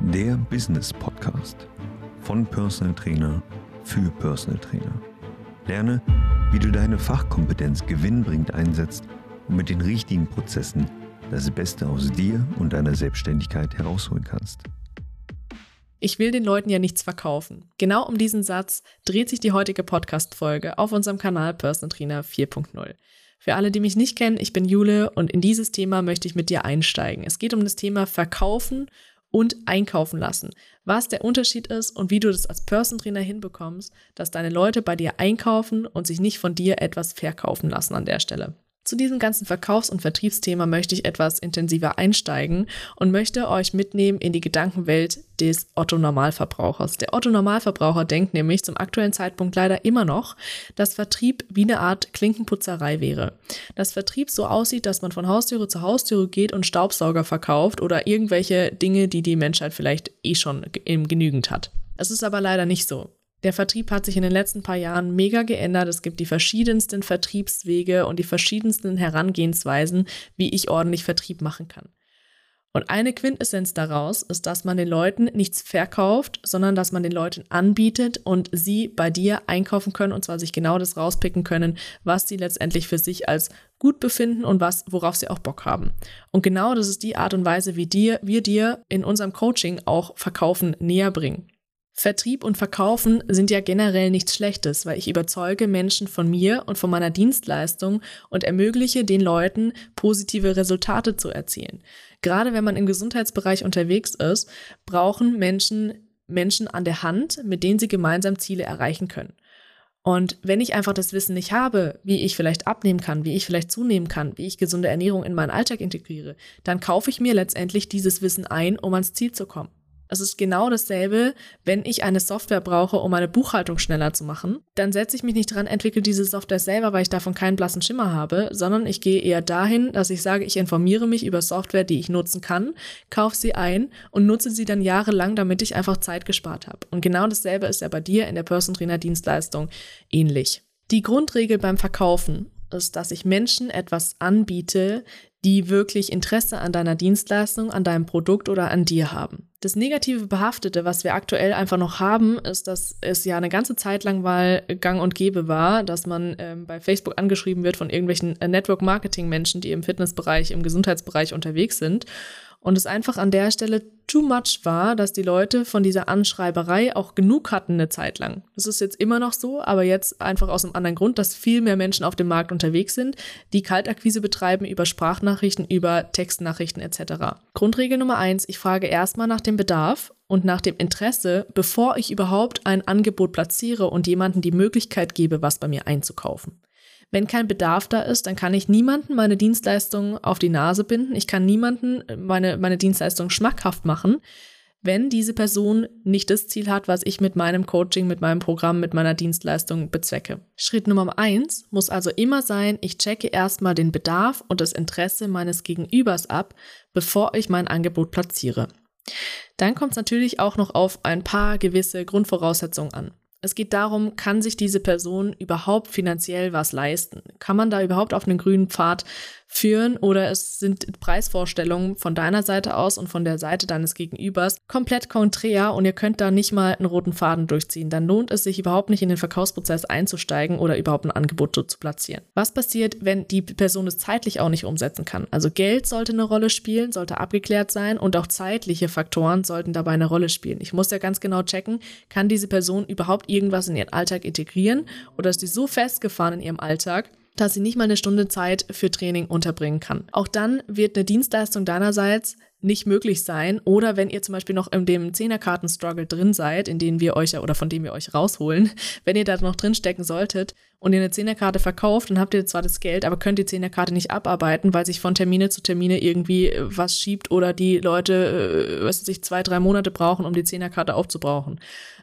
der Business Podcast von Personal Trainer für Personal Trainer. Lerne, wie du deine Fachkompetenz gewinnbringend einsetzt und mit den richtigen Prozessen das Beste aus dir und deiner Selbstständigkeit herausholen kannst. Ich will den Leuten ja nichts verkaufen. Genau um diesen Satz dreht sich die heutige Podcast-Folge auf unserem Kanal Personal Trainer 4.0. Für alle, die mich nicht kennen, ich bin Jule und in dieses Thema möchte ich mit dir einsteigen. Es geht um das Thema Verkaufen und einkaufen lassen. Was der Unterschied ist und wie du das als Person Trainer hinbekommst, dass deine Leute bei dir einkaufen und sich nicht von dir etwas verkaufen lassen an der Stelle. Zu diesem ganzen Verkaufs- und Vertriebsthema möchte ich etwas intensiver einsteigen und möchte euch mitnehmen in die Gedankenwelt des Otto-Normalverbrauchers. Der Otto-Normalverbraucher denkt nämlich zum aktuellen Zeitpunkt leider immer noch, dass Vertrieb wie eine Art Klinkenputzerei wäre. Dass Vertrieb so aussieht, dass man von Haustüre zu Haustüre geht und Staubsauger verkauft oder irgendwelche Dinge, die die Menschheit vielleicht eh schon genügend hat. Es ist aber leider nicht so. Der Vertrieb hat sich in den letzten paar Jahren mega geändert. Es gibt die verschiedensten Vertriebswege und die verschiedensten Herangehensweisen, wie ich ordentlich Vertrieb machen kann. Und eine Quintessenz daraus ist, dass man den Leuten nichts verkauft, sondern dass man den Leuten anbietet und sie bei dir einkaufen können und zwar sich genau das rauspicken können, was sie letztendlich für sich als gut befinden und was, worauf sie auch Bock haben. Und genau das ist die Art und Weise, wie dir, wir dir in unserem Coaching auch Verkaufen näher bringen. Vertrieb und Verkaufen sind ja generell nichts Schlechtes, weil ich überzeuge Menschen von mir und von meiner Dienstleistung und ermögliche den Leuten positive Resultate zu erzielen. Gerade wenn man im Gesundheitsbereich unterwegs ist, brauchen Menschen Menschen an der Hand, mit denen sie gemeinsam Ziele erreichen können. Und wenn ich einfach das Wissen nicht habe, wie ich vielleicht abnehmen kann, wie ich vielleicht zunehmen kann, wie ich gesunde Ernährung in meinen Alltag integriere, dann kaufe ich mir letztendlich dieses Wissen ein, um ans Ziel zu kommen. Es ist genau dasselbe, wenn ich eine Software brauche, um meine Buchhaltung schneller zu machen. Dann setze ich mich nicht dran, entwickle diese Software selber, weil ich davon keinen blassen Schimmer habe, sondern ich gehe eher dahin, dass ich sage, ich informiere mich über Software, die ich nutzen kann, kaufe sie ein und nutze sie dann jahrelang, damit ich einfach Zeit gespart habe. Und genau dasselbe ist ja bei dir in der Person Trainer Dienstleistung ähnlich. Die Grundregel beim Verkaufen ist, dass ich Menschen etwas anbiete, die wirklich Interesse an deiner Dienstleistung, an deinem Produkt oder an dir haben. Das negative Behaftete, was wir aktuell einfach noch haben, ist, dass es ja eine ganze Zeit lang mal gang und gäbe war, dass man ähm, bei Facebook angeschrieben wird von irgendwelchen äh, Network-Marketing-Menschen, die im Fitnessbereich, im Gesundheitsbereich unterwegs sind und es einfach an der Stelle too much war, dass die Leute von dieser Anschreiberei auch genug hatten eine Zeit lang. Das ist jetzt immer noch so, aber jetzt einfach aus einem anderen Grund, dass viel mehr Menschen auf dem Markt unterwegs sind, die Kaltakquise betreiben über Sprachnachrichten, über Textnachrichten etc. Grundregel Nummer eins, ich frage erstmal nach dem Bedarf und nach dem Interesse, bevor ich überhaupt ein Angebot platziere und jemanden die Möglichkeit gebe, was bei mir einzukaufen. Wenn kein Bedarf da ist, dann kann ich niemanden meine Dienstleistung auf die Nase binden. Ich kann niemanden meine, meine Dienstleistung schmackhaft machen, wenn diese Person nicht das Ziel hat, was ich mit meinem Coaching, mit meinem Programm, mit meiner Dienstleistung bezwecke. Schritt Nummer eins muss also immer sein, ich checke erstmal den Bedarf und das Interesse meines Gegenübers ab, bevor ich mein Angebot platziere. Dann kommt es natürlich auch noch auf ein paar gewisse Grundvoraussetzungen an. Es geht darum, kann sich diese Person überhaupt finanziell was leisten? Kann man da überhaupt auf einen grünen Pfad führen oder es sind Preisvorstellungen von deiner Seite aus und von der Seite deines Gegenübers komplett konträr und ihr könnt da nicht mal einen roten Faden durchziehen. Dann lohnt es sich überhaupt nicht in den Verkaufsprozess einzusteigen oder überhaupt ein Angebot zu platzieren. Was passiert, wenn die Person es zeitlich auch nicht umsetzen kann? Also Geld sollte eine Rolle spielen, sollte abgeklärt sein und auch zeitliche Faktoren sollten dabei eine Rolle spielen. Ich muss ja ganz genau checken, kann diese Person überhaupt irgendwas in ihren Alltag integrieren oder ist die so festgefahren in ihrem Alltag, dass sie nicht mal eine Stunde Zeit für Training unterbringen kann. Auch dann wird eine Dienstleistung deinerseits nicht möglich sein. Oder wenn ihr zum Beispiel noch in dem Zehnerkarten-Struggle drin seid, in den wir euch ja oder von dem wir euch rausholen, wenn ihr da noch drin stecken solltet und ihr eine Zehnerkarte verkauft, dann habt ihr zwar das Geld, aber könnt die Zehnerkarte nicht abarbeiten, weil sich von Termine zu Termine irgendwie äh, was schiebt oder die Leute, äh, was sich zwei, drei Monate brauchen, um die Zehnerkarte aufzubrauchen.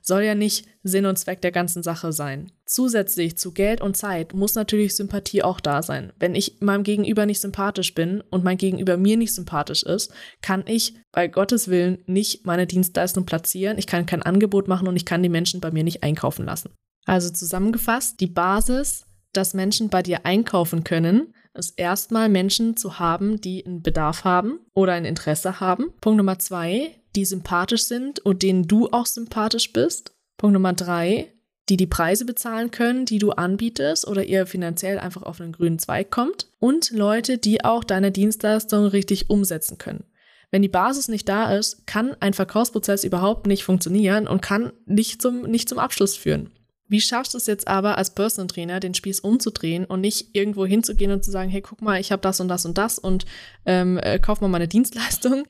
Soll ja nicht Sinn und Zweck der ganzen Sache sein. Zusätzlich zu Geld und Zeit muss natürlich Sympathie auch da sein. Wenn ich meinem Gegenüber nicht sympathisch bin und mein Gegenüber mir nicht sympathisch ist, kann ich bei Gottes Willen nicht meine Dienstleistung platzieren, ich kann kein Angebot machen und ich kann die Menschen bei mir nicht einkaufen lassen. Also zusammengefasst, die Basis, dass Menschen bei dir einkaufen können, ist erstmal Menschen zu haben, die einen Bedarf haben oder ein Interesse haben. Punkt Nummer zwei, die sympathisch sind und denen du auch sympathisch bist. Punkt Nummer drei, die die Preise bezahlen können, die du anbietest oder ihr finanziell einfach auf einen grünen Zweig kommt. Und Leute, die auch deine Dienstleistung richtig umsetzen können. Wenn die Basis nicht da ist, kann ein Verkaufsprozess überhaupt nicht funktionieren und kann nicht zum, nicht zum Abschluss führen. Wie schaffst du es jetzt aber als Personal Trainer, den Spieß umzudrehen und nicht irgendwo hinzugehen und zu sagen, hey, guck mal, ich habe das und das und das und ähm, äh, kauf mal meine Dienstleistung,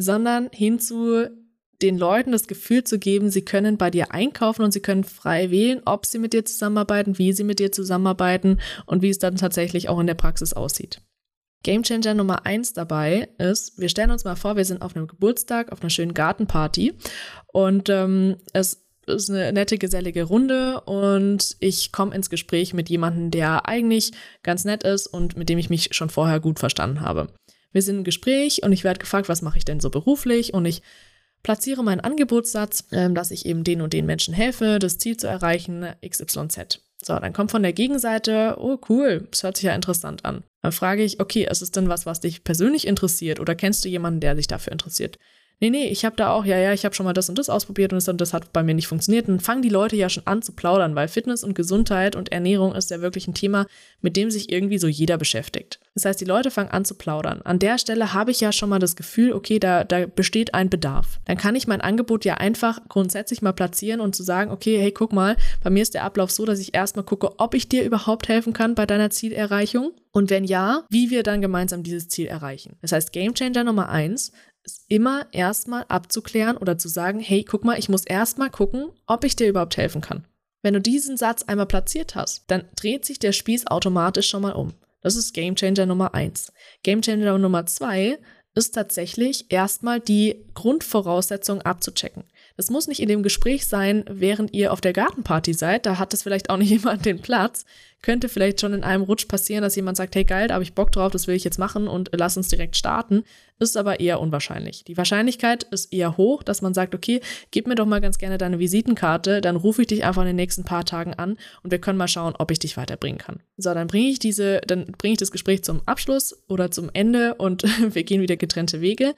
sondern hinzu den Leuten das Gefühl zu geben, sie können bei dir einkaufen und sie können frei wählen, ob sie mit dir zusammenarbeiten, wie sie mit dir zusammenarbeiten und wie es dann tatsächlich auch in der Praxis aussieht. Gamechanger Nummer eins dabei ist, wir stellen uns mal vor, wir sind auf einem Geburtstag, auf einer schönen Gartenparty und ähm, es ist eine nette, gesellige Runde und ich komme ins Gespräch mit jemandem, der eigentlich ganz nett ist und mit dem ich mich schon vorher gut verstanden habe. Wir sind im Gespräch und ich werde gefragt, was mache ich denn so beruflich und ich platziere meinen Angebotssatz, ähm, dass ich eben den und den Menschen helfe, das Ziel zu erreichen, XYZ. So, dann kommt von der Gegenseite, oh cool, das hört sich ja interessant an. Dann frage ich, okay, ist es denn was, was dich persönlich interessiert oder kennst du jemanden, der sich dafür interessiert? Nee, nee, ich habe da auch, ja, ja, ich habe schon mal das und das ausprobiert und das, und das hat bei mir nicht funktioniert. Und dann fangen die Leute ja schon an zu plaudern, weil Fitness und Gesundheit und Ernährung ist ja wirklich ein Thema, mit dem sich irgendwie so jeder beschäftigt. Das heißt, die Leute fangen an zu plaudern. An der Stelle habe ich ja schon mal das Gefühl, okay, da, da besteht ein Bedarf. Dann kann ich mein Angebot ja einfach grundsätzlich mal platzieren und zu sagen, okay, hey, guck mal, bei mir ist der Ablauf so, dass ich erstmal gucke, ob ich dir überhaupt helfen kann bei deiner Zielerreichung. Und wenn ja, wie wir dann gemeinsam dieses Ziel erreichen. Das heißt, Gamechanger Nummer eins immer erstmal abzuklären oder zu sagen, hey, guck mal, ich muss erstmal gucken, ob ich dir überhaupt helfen kann. Wenn du diesen Satz einmal platziert hast, dann dreht sich der Spieß automatisch schon mal um. Das ist Gamechanger Nummer eins. Gamechanger Nummer zwei ist tatsächlich erstmal die Grundvoraussetzung abzuchecken. Das muss nicht in dem Gespräch sein, während ihr auf der Gartenparty seid. Da hat es vielleicht auch nicht jemand den Platz. Könnte vielleicht schon in einem Rutsch passieren, dass jemand sagt, hey geil, da habe ich Bock drauf, das will ich jetzt machen und lass uns direkt starten. Ist aber eher unwahrscheinlich. Die Wahrscheinlichkeit ist eher hoch, dass man sagt, okay, gib mir doch mal ganz gerne deine Visitenkarte, dann rufe ich dich einfach in den nächsten paar Tagen an und wir können mal schauen, ob ich dich weiterbringen kann. So, dann bringe ich diese, dann bringe ich das Gespräch zum Abschluss oder zum Ende und wir gehen wieder getrennte Wege.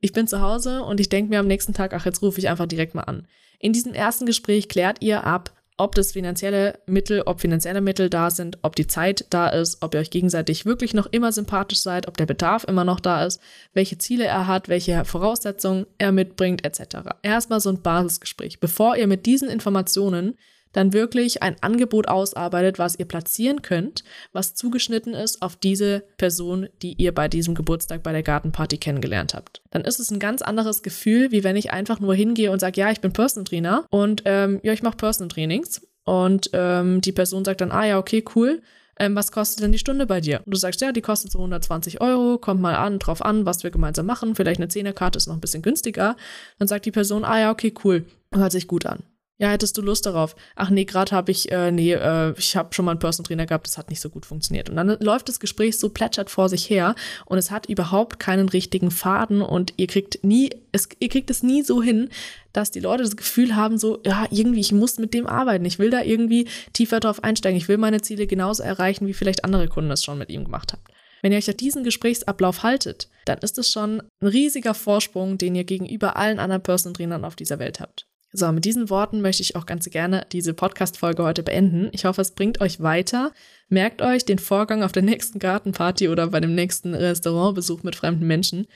Ich bin zu Hause und ich denke mir am nächsten Tag, ach, jetzt rufe ich einfach direkt mal an. In diesem ersten Gespräch klärt ihr ab, ob das finanzielle Mittel, ob finanzielle Mittel da sind, ob die Zeit da ist, ob ihr euch gegenseitig wirklich noch immer sympathisch seid, ob der Bedarf immer noch da ist, welche Ziele er hat, welche Voraussetzungen er mitbringt, etc. Erstmal so ein Basisgespräch, bevor ihr mit diesen Informationen dann wirklich ein Angebot ausarbeitet, was ihr platzieren könnt, was zugeschnitten ist auf diese Person, die ihr bei diesem Geburtstag bei der Gartenparty kennengelernt habt. Dann ist es ein ganz anderes Gefühl, wie wenn ich einfach nur hingehe und sage, ja, ich bin Personal Trainer und ähm, ja, ich mache Personal Trainings. Und ähm, die Person sagt dann, ah ja, okay, cool. Ähm, was kostet denn die Stunde bei dir? Und du sagst, ja, die kostet so 120 Euro, kommt mal an, drauf an, was wir gemeinsam machen. Vielleicht eine Zehnerkarte ist noch ein bisschen günstiger. Dann sagt die Person, ah ja, okay, cool. Hört sich gut an. Ja, hättest du Lust darauf? Ach nee, gerade habe ich, äh, nee, äh, ich habe schon mal einen Personal Trainer gehabt, das hat nicht so gut funktioniert. Und dann läuft das Gespräch so plätschert vor sich her und es hat überhaupt keinen richtigen Faden und ihr kriegt nie, es, ihr kriegt es nie so hin, dass die Leute das Gefühl haben, so, ja, irgendwie, ich muss mit dem arbeiten, ich will da irgendwie tiefer drauf einsteigen, ich will meine Ziele genauso erreichen, wie vielleicht andere Kunden es schon mit ihm gemacht haben. Wenn ihr euch auf diesen Gesprächsablauf haltet, dann ist es schon ein riesiger Vorsprung, den ihr gegenüber allen anderen Personal Trainern auf dieser Welt habt. So, mit diesen Worten möchte ich auch ganz gerne diese Podcast-Folge heute beenden. Ich hoffe, es bringt euch weiter. Merkt euch den Vorgang auf der nächsten Gartenparty oder bei dem nächsten Restaurantbesuch mit fremden Menschen.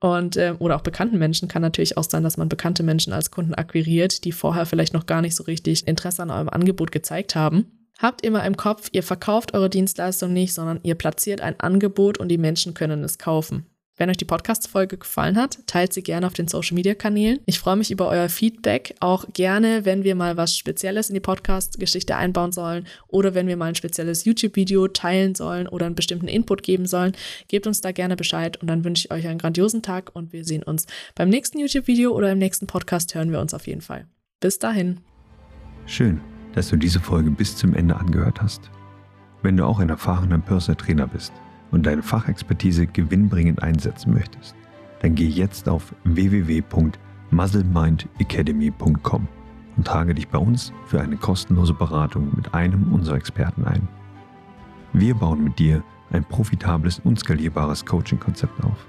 Und, äh, oder auch bekannten Menschen kann natürlich auch sein, dass man bekannte Menschen als Kunden akquiriert, die vorher vielleicht noch gar nicht so richtig Interesse an eurem Angebot gezeigt haben. Habt immer im Kopf, ihr verkauft eure Dienstleistung nicht, sondern ihr platziert ein Angebot und die Menschen können es kaufen. Wenn euch die Podcast-Folge gefallen hat, teilt sie gerne auf den Social-Media-Kanälen. Ich freue mich über euer Feedback, auch gerne, wenn wir mal was Spezielles in die Podcast-Geschichte einbauen sollen oder wenn wir mal ein spezielles YouTube-Video teilen sollen oder einen bestimmten Input geben sollen. Gebt uns da gerne Bescheid und dann wünsche ich euch einen grandiosen Tag und wir sehen uns beim nächsten YouTube-Video oder im nächsten Podcast hören wir uns auf jeden Fall. Bis dahin. Schön, dass du diese Folge bis zum Ende angehört hast. Wenn du auch ein erfahrener Personal Trainer bist, und deine Fachexpertise gewinnbringend einsetzen möchtest, dann geh jetzt auf www.muzzlemindacademy.com und trage dich bei uns für eine kostenlose Beratung mit einem unserer Experten ein. Wir bauen mit dir ein profitables und skalierbares Coaching-Konzept auf,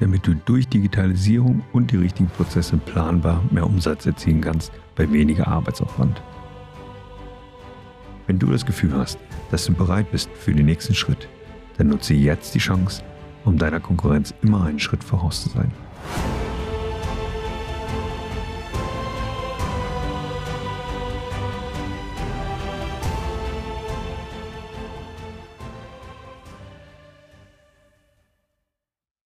damit du durch Digitalisierung und die richtigen Prozesse planbar mehr Umsatz erzielen kannst bei weniger Arbeitsaufwand. Wenn du das Gefühl hast, dass du bereit bist für den nächsten Schritt, dann nutze jetzt die Chance, um deiner Konkurrenz immer einen Schritt voraus zu sein.